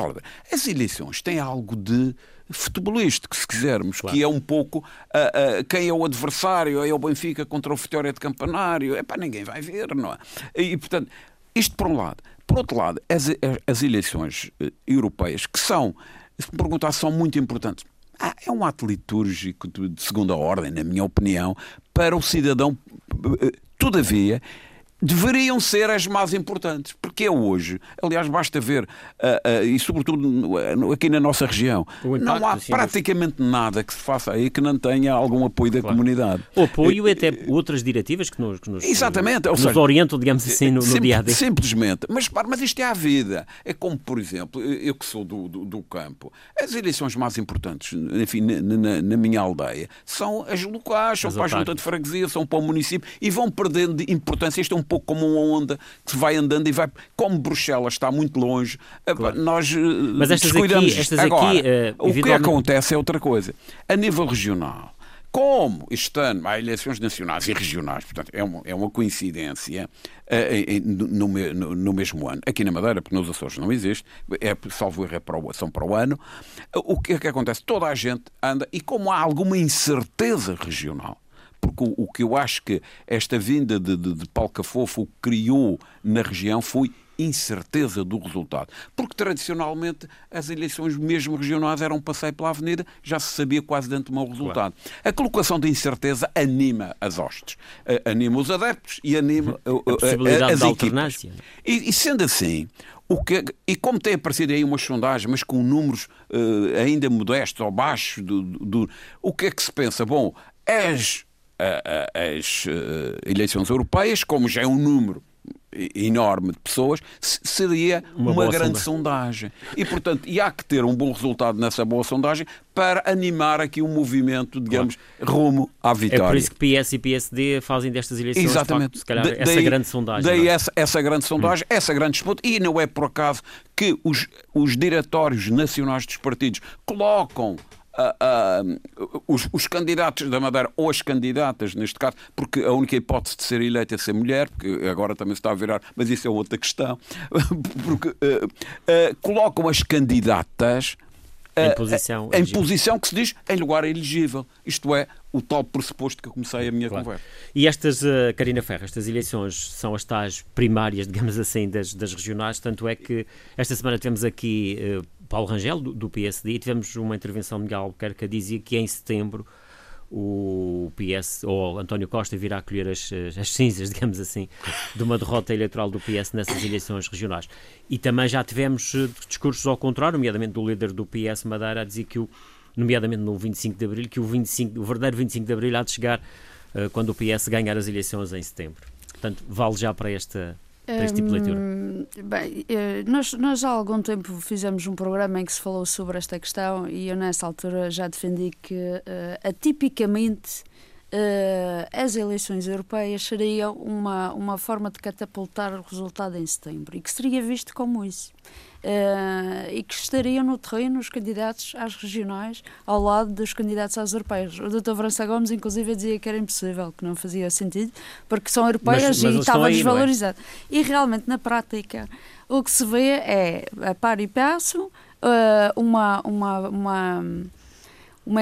as eleições têm algo de futebolístico, se quisermos, claro. que é um pouco uh, uh, quem é o adversário, é o Benfica contra o Vitória de Campanário, é para ninguém vai ver, não é? E portanto, isto por um lado. Por outro lado, as, as eleições eh, europeias, que são, se me perguntar, são muito importantes. É um ato litúrgico de segunda ordem, na minha opinião, para o cidadão. Eh, todavia, deveriam ser as mais importantes, porque é hoje. Aliás, basta ver, uh, uh, e sobretudo aqui na nossa região, não há sim, praticamente nada que se faça aí que não tenha algum apoio da claro. comunidade. O apoio e até outras diretivas que nos, que nos, Exatamente, nos seja, orientam, digamos assim, no, no dia a dia. Simplesmente. Mas, mas isto é a vida. É como, por exemplo, eu que sou do, do, do campo, as eleições mais importantes, enfim, na, na, na minha aldeia, são as locais, são as para a junta de freguesia, são para o município e vão perdendo importância. Isto é um pouco como uma onda que se vai andando e vai. Como Bruxelas está muito longe, claro. nós eh, Mas estas descuidamos. Aqui, estas Agora, aqui, uh, o que acontece é outra coisa. A nível regional, como este ano há eleições nacionais e regionais, portanto, é uma, é uma coincidência uh, no, no, no, mesmo ano. Aqui na Madeira, porque nos Açores não existe, é, salvo erro, é para o, são para o ano. O que é que acontece? Toda a gente anda, e como há alguma incerteza regional, porque o, o que eu acho que esta vinda de, de, de Paulo Cafofo criou na região foi incerteza do resultado. Porque tradicionalmente as eleições mesmo regionais eram um passeio pela avenida, já se sabia quase de antemão o resultado. Claro. A colocação de incerteza anima as hostes, anima os adeptos e anima a, a possibilidade as de alternância. E, e, sendo assim, o que, e como tem aparecido aí umas sondagens, mas com números uh, ainda modestos ou baixos, do, do, do, o que é que se pensa? Bom, as as eh, eleições europeias, como já é um número enorme de pessoas, seria uma, uma grande sondagem. E, portanto, e há que ter um bom resultado nessa boa sondagem para animar aqui um movimento, digamos, claro. rumo à vitória. É por isso que PS e PSD fazem destas eleições, Exatamente. De facto, se calhar, essa grande sondagem. Daí é? essa, essa grande sondagem, hum. essa grande disputa, e não é por acaso que os, os diretórios nacionais dos partidos colocam uh, os, os, candidatos da Madeira, ou as candidatas, neste caso, porque a única hipótese de ser eleita é ser mulher, porque agora também se está a virar, mas isso é outra questão, porque uh, colocam as candidatas em posição, em posição que se diz em lugar elegível. Isto é, o tal pressuposto que eu comecei a minha claro. conversa. E estas, uh, Karina Ferra, estas eleições são as tais primárias, digamos assim, das, das regionais, tanto é que esta semana temos aqui uh, Paulo Rangel, do, do PSD, e tivemos uma intervenção de Miguel Albuquerque que dizia que em setembro o PS ou António Costa virá colher as, as cinzas, digamos assim, de uma derrota eleitoral do PS nessas eleições regionais. E também já tivemos eh, discursos ao contrário, nomeadamente do líder do PS Madeira a dizer que o nomeadamente no 25 de Abril, que o, 25, o verdadeiro 25 de Abril há de chegar uh, quando o PS ganhar as eleições em setembro. Portanto, vale já para esta, para este tipo de leitura? Hum, bem, eh, nós, nós há algum tempo fizemos um programa em que se falou sobre esta questão e eu nessa altura já defendi que uh, atipicamente uh, as eleições europeias seriam uma, uma forma de catapultar o resultado em setembro e que seria visto como isso uh, e que estariam no terreno os candidatos às regionais ao lado dos candidatos às europeias. O Dr. França Gomes, inclusive, dizia que era impossível, que não fazia sentido, porque são europeias mas, mas e estava é? desvalorizado. É? E realmente, na prática, o que se vê é, a par e passo, uh, uma, uma, uma uma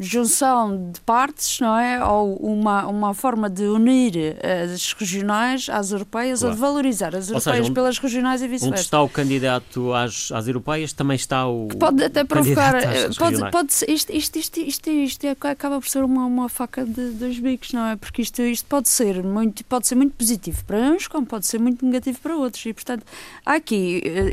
junção de partes, não é? Ou uma, uma forma de unir eh, as regionais às europeias claro. ou de valorizar as europeias seja, onde, pelas regionais e vice-versa. Onde está o candidato às, às europeias, também está o. Pode até provocar. Eh, pode, pode isto, isto, isto, isto, isto acaba por ser uma, uma faca de dois bicos, não é? Porque isto, isto pode, ser muito, pode ser muito positivo para uns, como pode ser muito negativo para outros. E, portanto, há aqui, eh,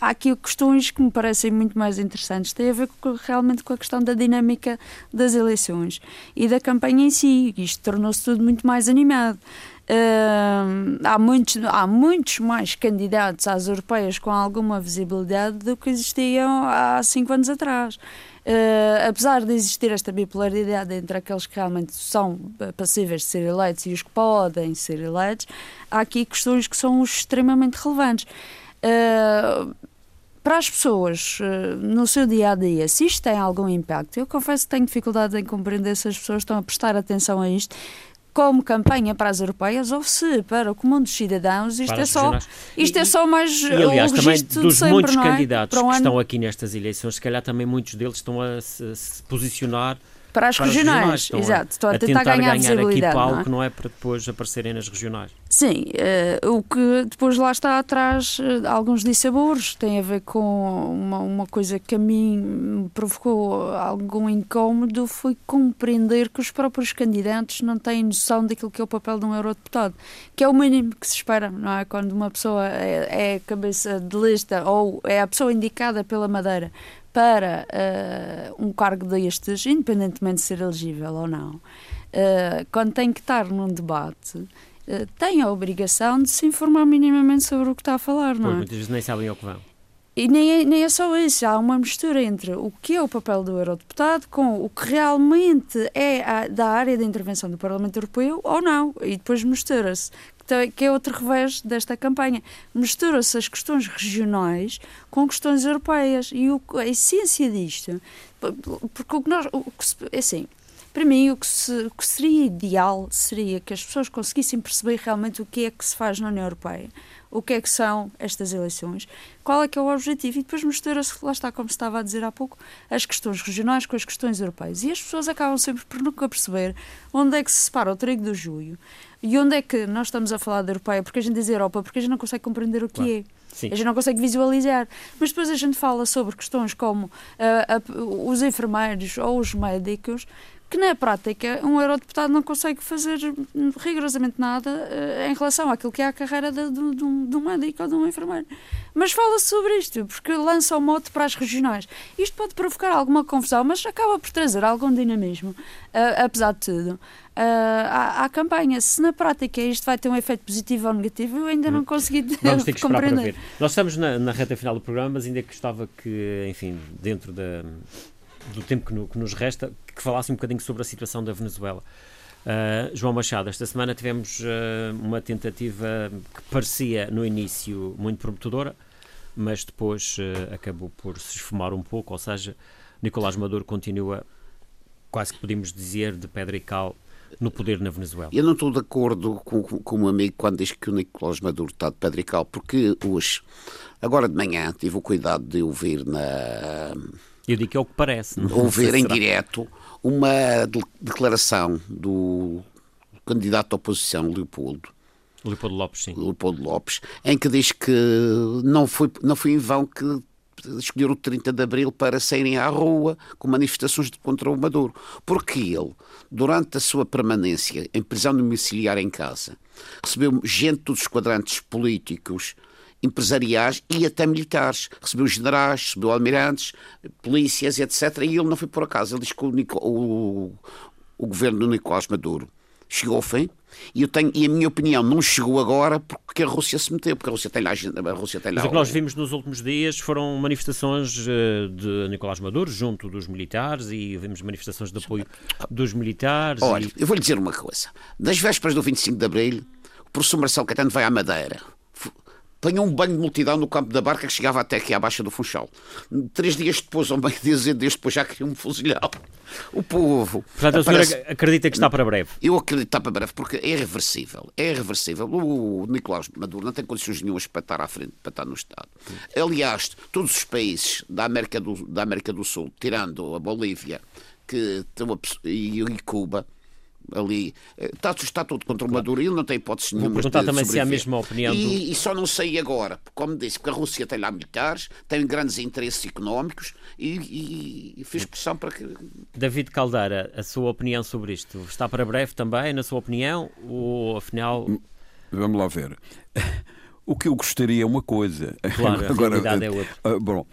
há aqui questões que me parecem muito mais interessantes. Tem a ver realmente com a questão da dinâmica das eleições e da campanha em si. Isto tornou-se tudo muito mais animado. Uh, há, muitos, há muitos mais candidatos às europeias com alguma visibilidade do que existiam há cinco anos atrás. Uh, apesar de existir esta bipolaridade entre aqueles que realmente são passíveis de ser eleitos e os que podem ser eleitos, há aqui questões que são extremamente relevantes. Uh, para as pessoas eh, no seu dia a dia, se isto tem algum impacto, eu confesso que tenho dificuldade em compreender se as pessoas estão a prestar atenção a isto como campanha para as europeias ou se para o comum dos cidadãos isto, é só, isto e, é só mais e, aliás, também dos sempre, muitos é? candidatos que estão aqui nestas eleições, se calhar também muitos deles estão a se, se posicionar para as para regionais, estão exato. Estão a, a tentar, tentar ganhar, ganhar aqui palco, não é? não é? Para depois aparecerem nas regionais. Sim, uh, o que depois lá está atrás uh, alguns dissabores, tem a ver com uma, uma coisa que a mim me provocou algum incómodo, foi compreender que os próprios candidatos não têm noção daquilo que é o papel de um eurodeputado, que é o mínimo que se espera, não é? Quando uma pessoa é, é cabeça de lista ou é a pessoa indicada pela Madeira para uh, um cargo destes, independentemente de ser elegível ou não, quando tem que estar num debate, uh, tem a obrigação de se informar minimamente sobre o que está a falar, não pois, é? muitas vezes nem sabem o que vão. E nem é, nem é só isso, há uma mistura entre o que é o papel do eurodeputado com o que realmente é a, da área de intervenção do Parlamento Europeu ou não. E depois mistura-se que é outro revés desta campanha. Mistura-se as questões regionais com questões europeias e o, a essência disto, porque o que nós, o que, assim, para mim o que, se, o que seria ideal seria que as pessoas conseguissem perceber realmente o que é que se faz na União Europeia, o que é que são estas eleições, qual é que é o objetivo e depois mistura-se, lá está como estava a dizer há pouco, as questões regionais com as questões europeias e as pessoas acabam sempre por nunca perceber onde é que se separa o trigo do joio e onde é que nós estamos a falar da europeia? Porque a gente diz Europa, porque a gente não consegue compreender o que claro. é. Sim. A gente não consegue visualizar. Mas depois a gente fala sobre questões como uh, uh, os enfermeiros ou os médicos, que na prática um eurodeputado não consegue fazer rigorosamente nada uh, em relação àquilo que é a carreira de, de, de, um, de um médico ou de um enfermeiro. Mas fala-se sobre isto, porque lança o mote para as regionais. Isto pode provocar alguma confusão, mas acaba por trazer algum dinamismo, uh, apesar de tudo, uh, à, à, campanha. Se na prática isto vai ter um efeito positivo ou negativo, eu ainda não hum. consegui Vamos ter que compreender. Nós estamos na, na reta final do programa, mas ainda gostava que, enfim, dentro da, do tempo que, no, que nos resta, que falasse um bocadinho sobre a situação da Venezuela. Uh, João Machado, esta semana tivemos uh, uma tentativa que parecia no início muito prometedora, mas depois uh, acabou por se esfumar um pouco, ou seja, Nicolás Maduro continua, quase que podemos dizer, de pedra e cal no poder na Venezuela. Eu não estou de acordo com, com, o meu amigo quando diz que o Nicolás Maduro está de pedra e cal, porque hoje, agora de manhã, tive o cuidado de ouvir na... Eu digo que é o que parece. Não ouvir em direto uma declaração do candidato à oposição, Leopoldo, Leopoldo Lopes, sim. Leopoldo Lopes, em que diz que não foi, não foi em vão que escolheram o 30 de Abril para saírem à rua com manifestações contra o Maduro. Porque ele, durante a sua permanência em prisão domiciliar em casa, recebeu gente dos quadrantes políticos, empresariais e até militares. Recebeu generais, recebeu almirantes, polícias, etc. E ele não foi por acaso. Ele diz que o, o, o governo do Nicolás Maduro chegou ao fim. E, eu tenho, e a minha opinião não chegou agora porque a Rússia se meteu, porque a Rússia tem lá. A Rússia tem lá Mas o que nós vimos nos últimos dias foram manifestações eh, de Nicolás Maduro junto dos militares e vimos manifestações de apoio dos militares. Olha, e... eu vou lhe dizer uma coisa. Das vésperas do 25 de Abril, o professor Marcelo Caetano vai à Madeira apanhou um banho de multidão no campo da barca que chegava até aqui à Baixa do Funchal. Três dias depois, ou meio dias depois, já queriam me fuzilar. O povo. Portanto, aparece... senhor acredita que está para breve? Eu acredito que está para breve, porque é irreversível. É irreversível. O Nicolás Maduro não tem condições nenhumas para estar à frente, para estar no Estado. Aliás, todos os países da América do, da América do Sul, tirando a Bolívia que, e Cuba, ali. Está, eh, está tudo contra o Maduro e ele não tem hipótese nenhuma. Vou perguntar também se há a mesma opinião. E, do... e, só não sei agora, como disse, porque a Rússia tem lá militares, tem grandes interesses económicos e, e, e fez pressão para que. David Caldeira, a sua opinião sobre isto está para breve também, na sua opinião? Ou afinal. Vamos lá ver. O que eu gostaria é uma coisa. Claro, Agora, a realidade é outra. Uh, bom,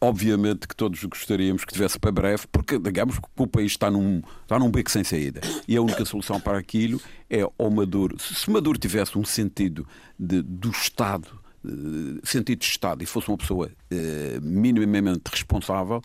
obviamente que todos gostaríamos que tivesse para breve, porque, digamos que o país está num, está num beco sem saída. E a única solução para aquilo é o Maduro. Se Maduro tivesse um sentido de, do Estado, sentido de Estado e fosse uma pessoa uh, minimamente responsável,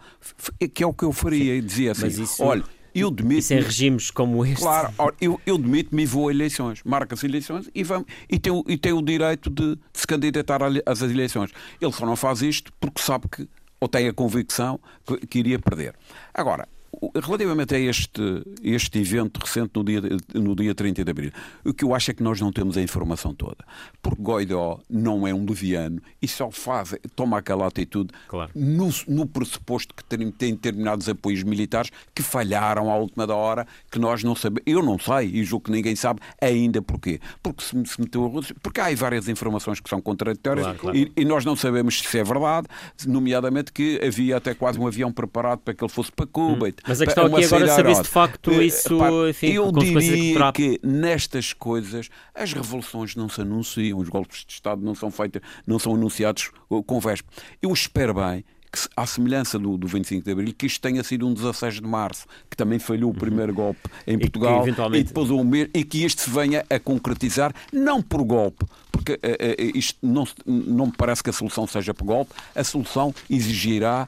que é o que eu faria. E dizia assim: isso... olha eu demito Isso é regimes como este. Claro, eu, eu demito-me e vou a eleições. Marca-se eleições e, vamos, e, tem, e tem o direito de, se candidatar às eleições. Ele só não faz isto porque sabe que, ou tem a convicção que, que iria perder. Agora, Relativamente a este, este evento recente no dia, no dia 30 de abril, o que eu acho é que nós não temos a informação toda. Porque Goidó não é um leviano e só faz, toma aquela atitude claro. no, no pressuposto que tem, tem determinados apoios militares que falharam à última da hora, que nós não sabemos. Eu não sei e julgo que ninguém sabe ainda porquê. Porque se, se meteu a Rússia, porque há aí várias informações que são contraditórias claro, claro. E, e, nós não sabemos se é verdade, nomeadamente que havia até quase um avião preparado para que ele fosse para Cuba. Hum. Mas a questão aqui agora é saber se de facto eh, isso, enfim, eu diria que, que nestas coisas as revoluções não se anunciam, os golpes de Estado não são feitos, não são anunciados com véspera. Eu espero bem que, à semelhança do, do 25 de Abril, que isto tenha sido um 16 de Março, que também falhou o uhum. primeiro golpe em Portugal, e, eventualmente... e depois o mês, e que este se venha a concretizar, não por golpe, porque uh, uh, isto não, não me parece que a solução seja por golpe, a solução exigirá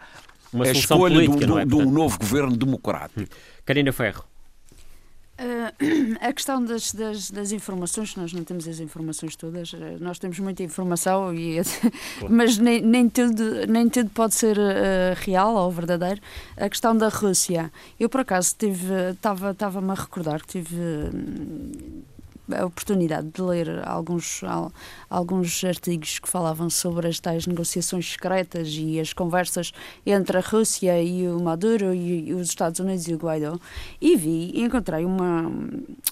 uma a escolha política, do, do, é? de um novo governo democrático. Karina Ferro. Uh, a questão das, das, das, informações, nós não temos as informações todas, eh, nós temos muita informação, e, mas nem, nem, tudo, nem tudo pode ser uh, real ou verdadeiro. A questão da Rússia, eu por acaso estava-me a recordar que tive. Uh, a oportunidade de ler alguns, alguns artigos que falavam sobre as tais negociações secretas e as conversas entre a Rússia e o Maduro e, os Estados Unidos e o Guaidó e vi e encontrei uma,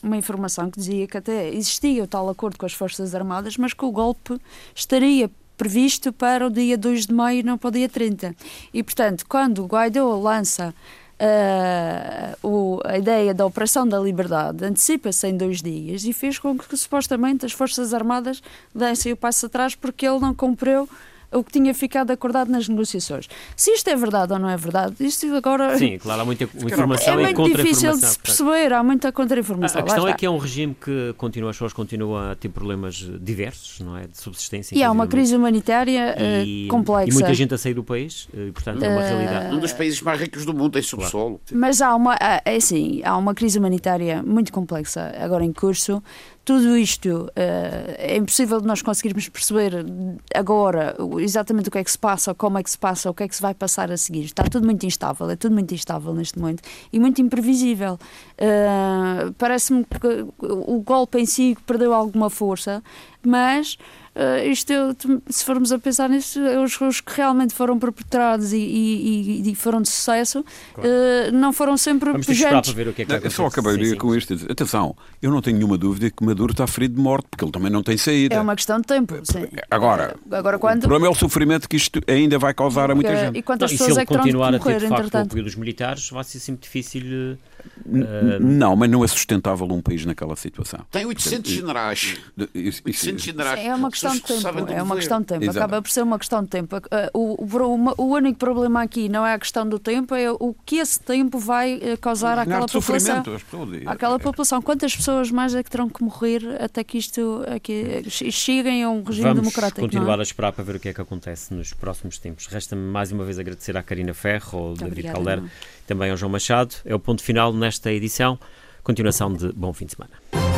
uma informação que dizia que até existia o tal acordo com as Forças Armadas, mas que o golpe estaria previsto para o dia 2 de maio, não para o dia 30. E, portanto, quando o Guaidó lança Uh, o, a ideia da Operação da Liberdade antecipa-se em dois dias e fez com que supostamente as Forças Armadas dessem o passo atrás porque ele não cumpriu o que tinha ficado acordado nas negociações. Se isto é verdade ou não é verdade, isto agora. Sim, claro, há muita informação é muito difícil de se perceber, há muita contra-informação. A, a questão é que é um regime que continua, as pessoas continuam a ter problemas diversos, não é? De subsistência. E há uma crise humanitária e, uh, complexa. E muita gente a sair do país, e, portanto é uma uh, realidade. Um dos países mais ricos do mundo em subsolo. Claro. Mas há uma, é assim, há uma crise humanitária muito complexa agora em curso tudo isto uh, é impossível de nós conseguirmos perceber agora exatamente o que é que se passa, como é que se passa, o que é que se vai passar a seguir. Está tudo muito instável, é tudo muito instável neste momento e muito imprevisível. Uh, Parece-me que o golpe em si perdeu alguma força, mas uh, isto, se formos a pensar nisso, os, os que realmente foram perpetrados e, e, e foram de sucesso claro. uh, não foram sempre Vamos pujantes. Para ver o que é que eu só acabaria com isto. Atenção, eu não tenho nenhuma dúvida que Maduro está ferido de morte, porque ele também não tem saída. É uma questão de tempo. Sim. Agora, Agora quando... o problema é o sofrimento que isto ainda vai causar a muita gente. E quantas não, pessoas e é que continuar a ter, de facto, o apoio dos militares, vai ser sempre difícil Uh... Não, mas não é sustentável um país naquela situação. Tem 800 generais. 800 generais. É uma questão de tempo. É uma questão de tempo. Exato. Acaba por ser uma questão de tempo. O, o, o, único problema aqui não é a questão do tempo, é o que esse tempo vai eh, causar àquela população. Àquela população. Quantas pessoas mais é que terão que morrer até que isto aqui, cheguem a um regime Vamos democrático? Vamos continuar é? a esperar para ver o que é que acontece nos próximos tempos. Resta-me mais uma vez agradecer à Karina Ferro, ao David Obrigada, Caldera, não. Também ao João Machado. É o ponto final nesta edição. Continuação de bom fim de semana.